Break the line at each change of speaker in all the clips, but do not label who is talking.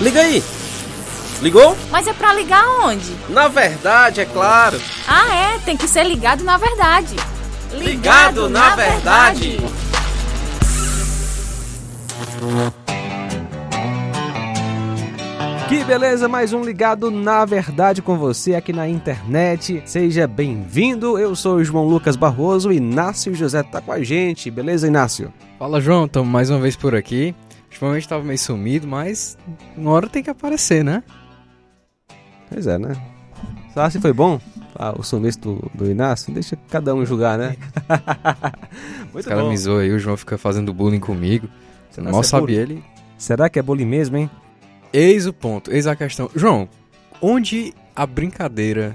Liga aí! Ligou?
Mas é pra ligar onde?
Na verdade, é claro.
Ah, é, tem que ser ligado na verdade.
Ligado, na, verdade.
Que beleza, mais um ligado na verdade com você aqui na internet. Seja bem-vindo. Eu sou o João Lucas Barroso e Inácio José tá com a gente. Beleza, Inácio?
Fala, João. Estamos mais uma vez por aqui. Ultimamente estava meio sumido, mas uma hora tem que aparecer, né?
Pois é, né? Só se foi bom ah, o sumiço do, do Inácio? Deixa cada um julgar, né?
Muito Os caras me zoam aí, o João fica fazendo bullying comigo. Será Mal é sabia ele.
Será que é bullying mesmo, hein?
Eis o ponto, eis a questão. João, onde a brincadeira,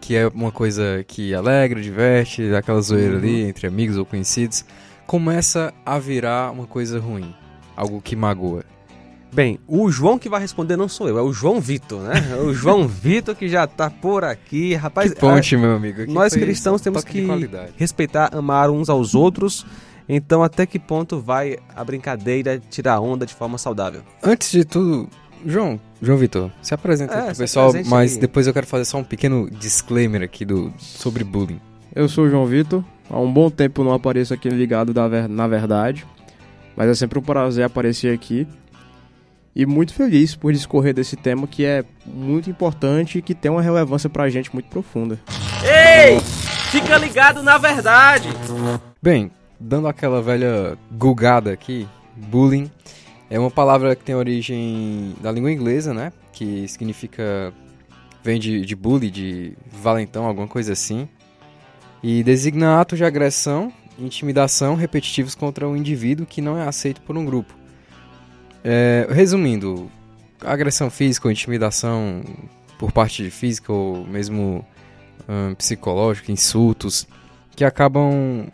que é uma coisa que alegra, diverte, aquela zoeira uhum. ali entre amigos ou conhecidos, começa a virar uma coisa ruim? Algo que magoa?
Bem, o João que vai responder não sou eu, é o João Vitor, né? É o João Vitor que já tá por aqui. Rapaz,
que ponte, a... meu amigo. Aqui
nós cristãos temos que respeitar, amar uns aos outros. Então, até que ponto vai a brincadeira tirar onda de forma saudável?
Antes de tudo, João, João Vitor, se apresenta é, pro pessoal, mas aí. depois eu quero fazer só um pequeno disclaimer aqui do, sobre bullying.
Eu sou o João Vitor, há um bom tempo não apareço aqui ligado da, na verdade, mas é sempre um prazer aparecer aqui e muito feliz por discorrer desse tema que é muito importante e que tem uma relevância pra gente muito profunda.
Ei! Fica ligado na verdade!
Bem, dando aquela velha gugada aqui, bullying é uma palavra que tem origem da língua inglesa, né? Que significa. vem de, de bully, de valentão, alguma coisa assim. E designa atos de agressão intimidação repetitivos contra um indivíduo que não é aceito por um grupo. É, resumindo, agressão física ou intimidação por parte de física ou mesmo hum, psicológica, insultos, que acabam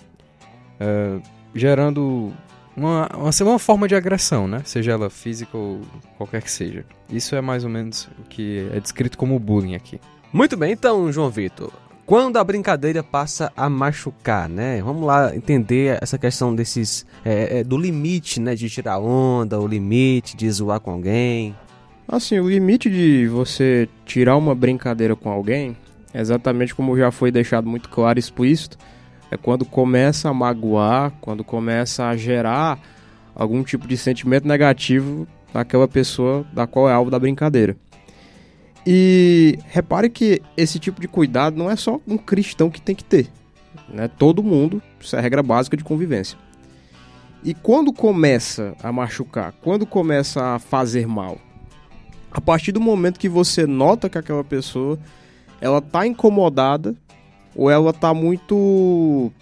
uh, gerando uma, uma, uma, forma de agressão, né? Seja ela física ou qualquer que seja. Isso é mais ou menos o que é descrito como bullying aqui.
Muito bem, então, João Vitor. Quando a brincadeira passa a machucar, né? Vamos lá entender essa questão desses. É, é, do limite, né? De tirar onda, o limite de zoar com alguém.
Assim, o limite de você tirar uma brincadeira com alguém, exatamente como já foi deixado muito claro e explícito, é quando começa a magoar, quando começa a gerar algum tipo de sentimento negativo naquela pessoa da qual é alvo da brincadeira. E repare que esse tipo de cuidado não é só um cristão que tem que ter. Né? Todo mundo, isso é a regra básica de convivência. E quando começa a machucar, quando começa a fazer mal, a partir do momento que você nota que aquela pessoa ela tá incomodada ou ela tá muito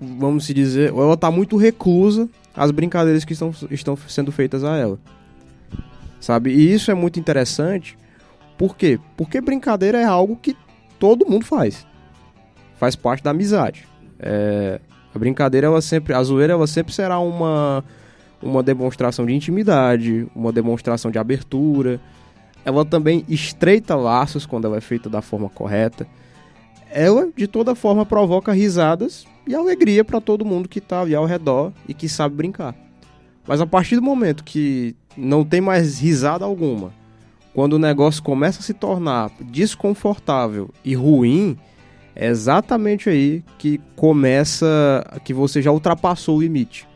vamos se dizer, ou ela tá muito reclusa às brincadeiras que estão, estão sendo feitas a ela. Sabe? E isso é muito interessante por quê? Porque brincadeira é algo que todo mundo faz. Faz parte da amizade. É, a brincadeira, ela sempre, a zoeira, ela sempre será uma, uma demonstração de intimidade, uma demonstração de abertura. Ela também estreita laços quando ela é feita da forma correta. Ela, de toda forma, provoca risadas e alegria para todo mundo que está ali ao redor e que sabe brincar. Mas a partir do momento que não tem mais risada alguma, quando o negócio começa a se tornar desconfortável e ruim, é exatamente aí que começa que você já ultrapassou o limite.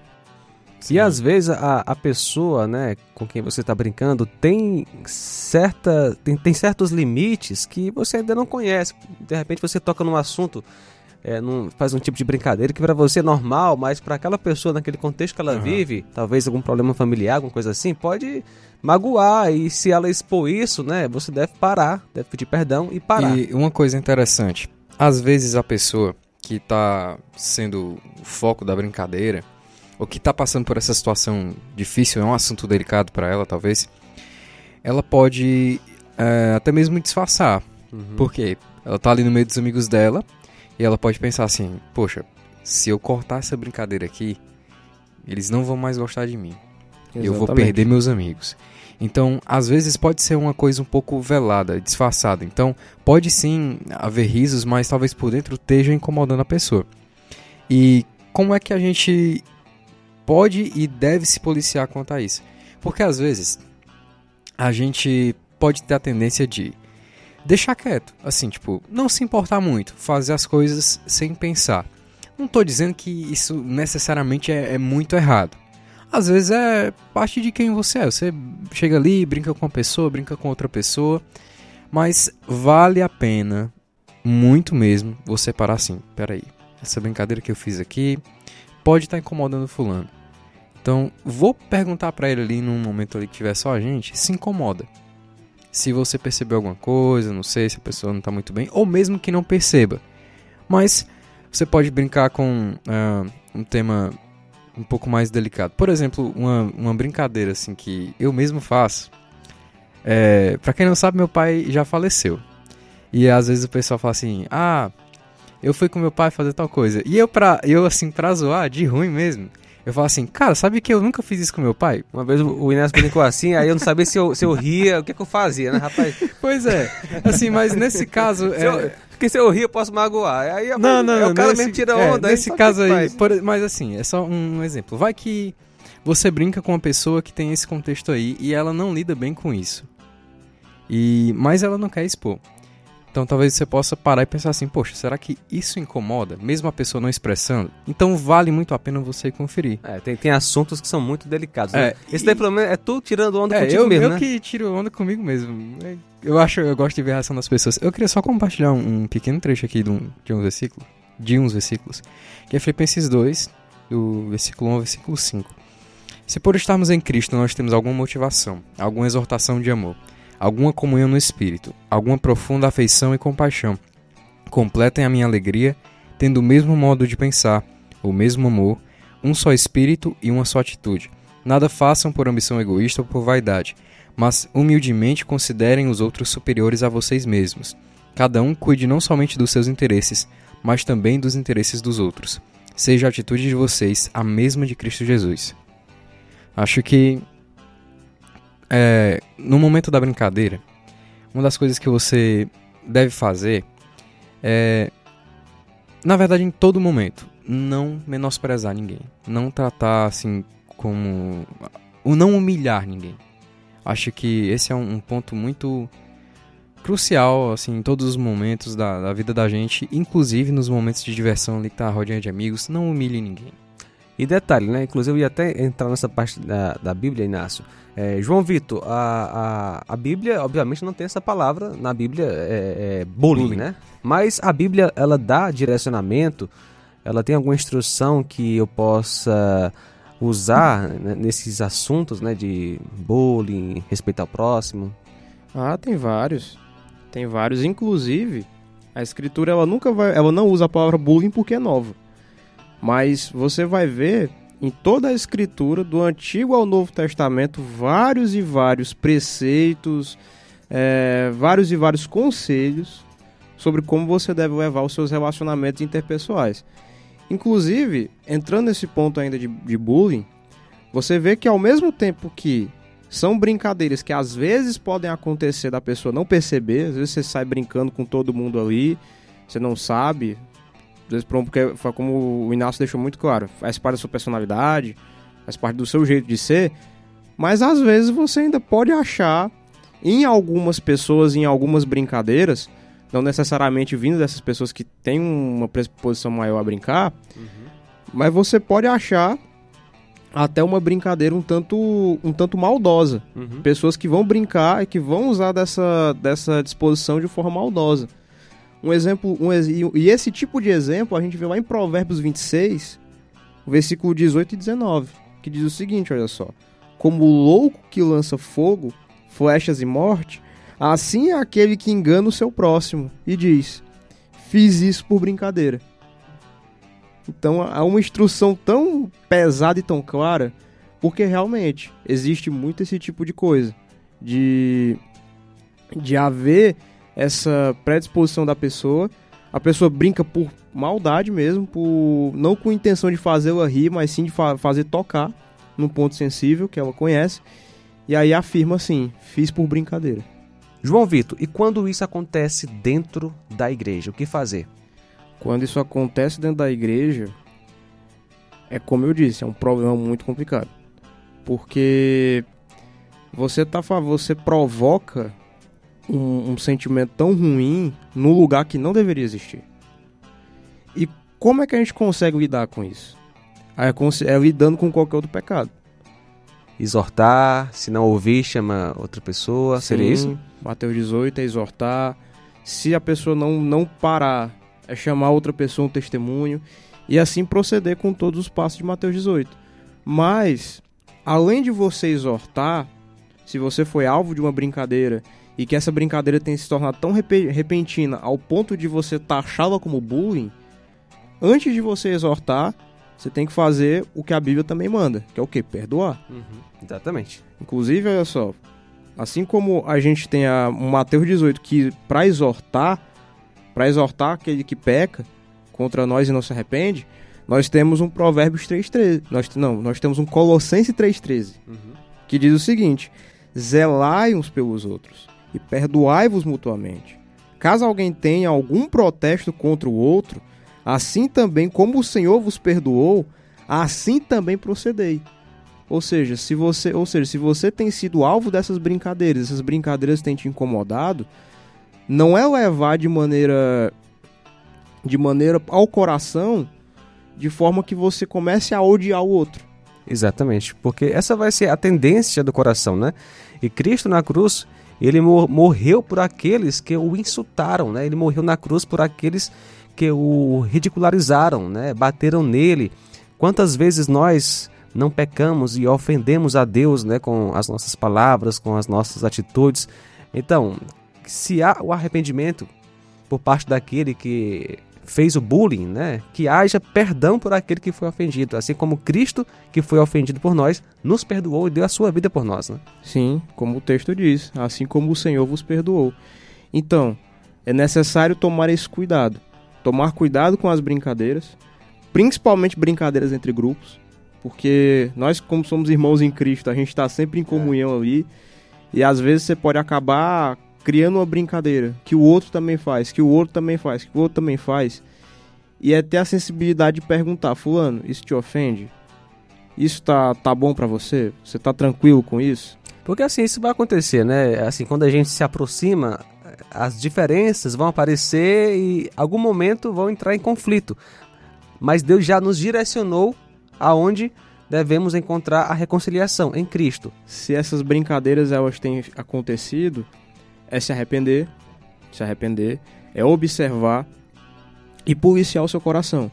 Sim. E às vezes a, a pessoa, né, com quem você está brincando, tem certa tem, tem certos limites que você ainda não conhece. De repente você toca num assunto é, num, faz um tipo de brincadeira que para você é normal, mas para aquela pessoa, naquele contexto que ela uhum. vive, talvez algum problema familiar, alguma coisa assim, pode magoar. E se ela expor isso, né, você deve parar, deve pedir perdão e parar.
E uma coisa interessante, às vezes a pessoa que está sendo o foco da brincadeira, ou que está passando por essa situação difícil, é um assunto delicado para ela, talvez, ela pode é, até mesmo disfarçar. Uhum. Por quê? Ela tá ali no meio dos amigos dela e ela pode pensar assim: poxa, se eu cortar essa brincadeira aqui, eles não vão mais gostar de mim. Exatamente. Eu vou perder meus amigos. Então, às vezes pode ser uma coisa um pouco velada, disfarçada. Então, pode sim haver risos, mas talvez por dentro esteja incomodando a pessoa. E como é que a gente pode e deve se policiar quanto a isso? Porque às vezes a gente pode ter a tendência de deixar quieto, assim, tipo, não se importar muito, fazer as coisas sem pensar. Não tô dizendo que isso necessariamente é, é muito errado. Às vezes é parte de quem você é. Você chega ali, brinca com uma pessoa, brinca com outra pessoa, mas vale a pena, muito mesmo, você parar assim. Peraí, essa brincadeira que eu fiz aqui pode estar tá incomodando fulano. Então, vou perguntar para ele ali num momento ali que tiver só a gente, se incomoda. Se você percebeu alguma coisa, não sei se a pessoa não tá muito bem, ou mesmo que não perceba. Mas você pode brincar com uh, um tema um pouco mais delicado. Por exemplo, uma, uma brincadeira assim que eu mesmo faço. É, para quem não sabe, meu pai já faleceu. E às vezes o pessoal fala assim: "Ah, eu fui com meu pai fazer tal coisa". E eu pra eu assim pra zoar, de ruim mesmo, eu falo assim, cara, sabe que eu nunca fiz isso com meu pai?
Uma vez o Inácio brincou assim, aí eu não sabia se eu, se eu ria, o que, que eu fazia, né, rapaz?
Pois é, assim, mas nesse caso...
Se eu, porque se eu rir, eu posso magoar. Aí
não, não,
é o cara
nesse,
mesmo tira onda.
É, nesse caso aí, por, mas assim, é só um exemplo. Vai que você brinca com uma pessoa que tem esse contexto aí e ela não lida bem com isso. E, mas ela não quer expor. Então talvez você possa parar e pensar assim, poxa, será que isso incomoda, mesmo a pessoa não expressando? Então vale muito a pena você conferir.
É, tem, tem assuntos que são muito delicados. Né? É, Esse e... daí pelo menos é tu tirando onda
é,
contigo
eu,
mesmo,
eu
né?
que tiro onda comigo mesmo. Eu acho, eu gosto de ver a reação das pessoas. Eu queria só compartilhar um, um pequeno trecho aqui de um, de um versículo, de uns versículos, que é Filipenses 2, do versículo 1 ao versículo 5. Se por estarmos em Cristo nós temos alguma motivação, alguma exortação de amor, alguma comunhão no espírito, alguma profunda afeição e compaixão. Completem a minha alegria, tendo o mesmo modo de pensar, o mesmo amor, um só espírito e uma só atitude. Nada façam por ambição egoísta ou por vaidade, mas humildemente considerem os outros superiores a vocês mesmos. Cada um cuide não somente dos seus interesses, mas também dos interesses dos outros. Seja a atitude de vocês a mesma de Cristo Jesus. Acho que é, no momento da brincadeira, uma das coisas que você deve fazer é, na verdade, em todo momento, não menosprezar ninguém, não tratar assim como o não humilhar ninguém. Acho que esse é um, ponto muito crucial assim em todos os momentos da, da, vida da gente, inclusive nos momentos de diversão ali que tá rodinha de amigos, não humilhe ninguém.
E detalhe, né? Inclusive eu ia até entrar nessa parte da, da Bíblia, Inácio. É, João Vitor, a, a, a Bíblia, obviamente, não tem essa palavra na Bíblia, é, é bullying, bullying, né? Mas a Bíblia, ela dá direcionamento, ela tem alguma instrução que eu possa usar né, nesses assuntos, né? De bullying, respeitar o próximo?
Ah, tem vários. Tem vários. Inclusive, a escritura, ela nunca vai... Ela não usa a palavra bullying porque é nova. Mas você vai ver em toda a escritura, do Antigo ao Novo Testamento, vários e vários preceitos, é, vários e vários conselhos sobre como você deve levar os seus relacionamentos interpessoais. Inclusive, entrando nesse ponto ainda de, de bullying, você vê que ao mesmo tempo que são brincadeiras que às vezes podem acontecer da pessoa não perceber, às vezes você sai brincando com todo mundo ali, você não sabe, porque foi como o Inácio deixou muito claro, faz parte da sua personalidade, faz parte do seu jeito de ser, mas às vezes você ainda pode achar em algumas pessoas, em algumas brincadeiras, não necessariamente vindo dessas pessoas que têm uma predisposição maior a brincar, uhum. mas você pode achar até uma brincadeira um tanto, um tanto maldosa. Uhum. Pessoas que vão brincar e que vão usar dessa, dessa disposição de forma maldosa. Um exemplo, um, e esse tipo de exemplo a gente vê lá em Provérbios 26, versículo 18 e 19, que diz o seguinte, olha só: Como o louco que lança fogo, flechas e morte, assim é aquele que engana o seu próximo e diz: Fiz isso por brincadeira. Então há uma instrução tão pesada e tão clara, porque realmente existe muito esse tipo de coisa de de haver essa predisposição da pessoa. A pessoa brinca por maldade mesmo, por não com intenção de fazê-la rir, mas sim de fa fazer tocar num ponto sensível que ela conhece. E aí afirma assim: fiz por brincadeira.
João Vitor, e quando isso acontece dentro da igreja, o que fazer?
Quando isso acontece dentro da igreja, é como eu disse, é um problema muito complicado. Porque você tá você provoca um, um sentimento tão ruim num lugar que não deveria existir. E como é que a gente consegue lidar com isso? É, é lidando com qualquer outro pecado.
Exortar, se não ouvir, chama outra pessoa. Seria
Sim,
isso?
Mateus 18 é exortar. Se a pessoa não, não parar, é chamar outra pessoa um testemunho. E assim proceder com todos os passos de Mateus 18. Mas, além de você exortar, se você foi alvo de uma brincadeira e que essa brincadeira tenha se tornado tão repe- repentina ao ponto de você taxá-la como bullying, antes de você exortar, você tem que fazer o que a Bíblia também manda, que é o quê? Perdoar.
Exatamente.
Inclusive, olha só, assim como a gente tem a Mateus 18 que para exortar, para exortar aquele que peca contra nós e não se arrepende, nós temos um Provérbios 3:13. Nós não, nós temos um Colossenses 3:13, que diz o seguinte: Zelai uns pelos outros e perdoai-vos mutuamente. Caso alguém tenha algum protesto contra o outro, assim também como o Senhor vos perdoou, assim também procedei. Ou seja, se você, ou seja, se você tem sido alvo dessas brincadeiras, essas brincadeiras têm te incomodado, não é levar de maneira de maneira ao coração, de forma que você comece a odiar o outro.
Exatamente, porque essa vai ser a tendência do coração, né? E Cristo na cruz, ele mor- morreu por aqueles que o insultaram, né? Ele morreu na cruz por aqueles que o ridicularizaram, né? Bateram nele. Quantas vezes nós não pecamos e ofendemos a Deus, né, com as nossas palavras, com as nossas atitudes? Então, se há o arrependimento por parte daquele que fez o bullying, né? Que haja perdão por aquele que foi ofendido, assim como Cristo, que foi ofendido por nós, nos perdoou e deu a sua vida por nós, né?
Sim, como o texto diz, assim como o Senhor vos perdoou. Então, é necessário tomar esse cuidado. Tomar cuidado com as brincadeiras, principalmente brincadeiras entre grupos, porque nós, como somos irmãos em Cristo, a gente está sempre em comunhão ali, e às vezes você pode acabar criando uma brincadeira que o outro também faz, que o outro também faz, que o outro também faz, e é ter a sensibilidade de perguntar, fulano, isso te ofende? Isso tá, tá bom pra você? Você tá tranquilo com isso?
Porque assim, isso vai acontecer, né? Assim, quando a gente se aproxima, as diferenças vão aparecer e em algum momento vão entrar em conflito. Mas Deus já nos direcionou aonde devemos encontrar a reconciliação em Cristo.
se essas brincadeiras elas têm acontecido, é se arrepender, se arrepender, é observar e policiar o seu coração.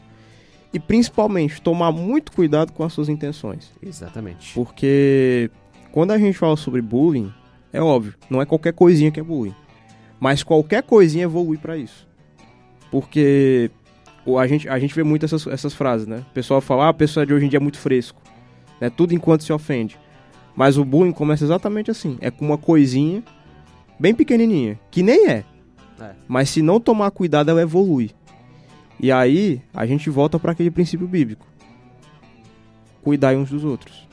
E principalmente tomar muito cuidado com as suas intenções,
Exatamente.
porque quando a gente fala sobre bullying, é óbvio, não é qualquer coisinha que é bullying, mas qualquer coisinha evolui para isso. Porque a gente, a gente vê muito essas, essas frases, né? O pessoal fala, ah, a pessoa de hoje em dia é muito fresco, né? Tudo enquanto se ofende. Mas o bullying começa exatamente assim. É com uma coisinha bem pequenininha, que nem é.
É.
Mas se não tomar cuidado, ela evolui. E aí, a gente volta para aquele princípio bíblico. Cuidai uns dos outros.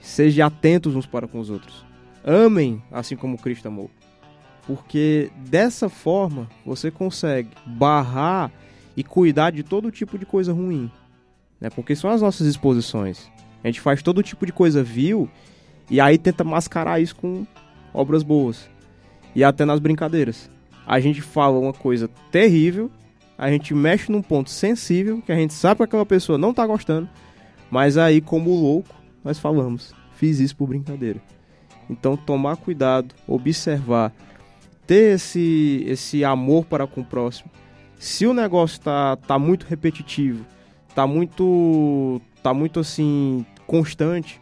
Sejam atentos uns para com os outros. Amem assim como Cristo amou. Porque dessa forma você consegue barrar e cuidar de todo tipo de coisa ruim. Né? Porque são as nossas exposições. A gente faz todo tipo de coisa vil e aí tenta mascarar isso com obras boas. E até nas brincadeiras. A gente fala uma coisa terrível, a gente mexe num ponto sensível, que a gente sabe que aquela pessoa não tá gostando, mas aí, como louco, nós falamos: fiz isso por brincadeira. Então, tomar cuidado, observar, ter esse, esse amor para com o próximo. Se o negócio tá, tá muito repetitivo, tá muito, tá muito assim, constante,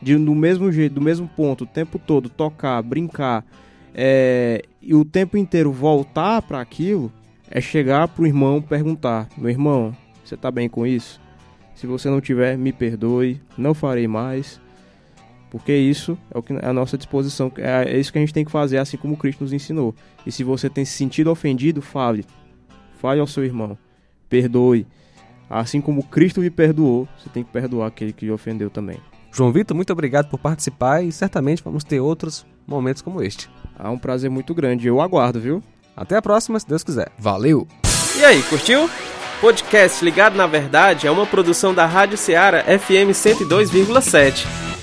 de do mesmo jeito, do mesmo ponto, o tempo todo, tocar, brincar, é, e o tempo inteiro voltar para aquilo, é chegar pro irmão perguntar: meu irmão, você tá bem com isso? Se você não tiver, me perdoe, não farei mais. Porque isso é o que é a nossa disposição, é, é isso que a gente tem que fazer, assim como Cristo nos ensinou. E se você tem se sentido ofendido, fale. Fale ao seu irmão. Perdoe. Assim como Cristo lhe perdoou, você tem que perdoar aquele que lhe ofendeu também.
João Vitor, muito obrigado por participar e certamente vamos ter outros momentos como este.
É um prazer muito grande. Eu aguardo, viu?
Até a próxima, se Deus quiser.
Valeu!
E aí, curtiu? Podcast Ligado na Verdade é uma produção da Rádio Ceará FM 102,7.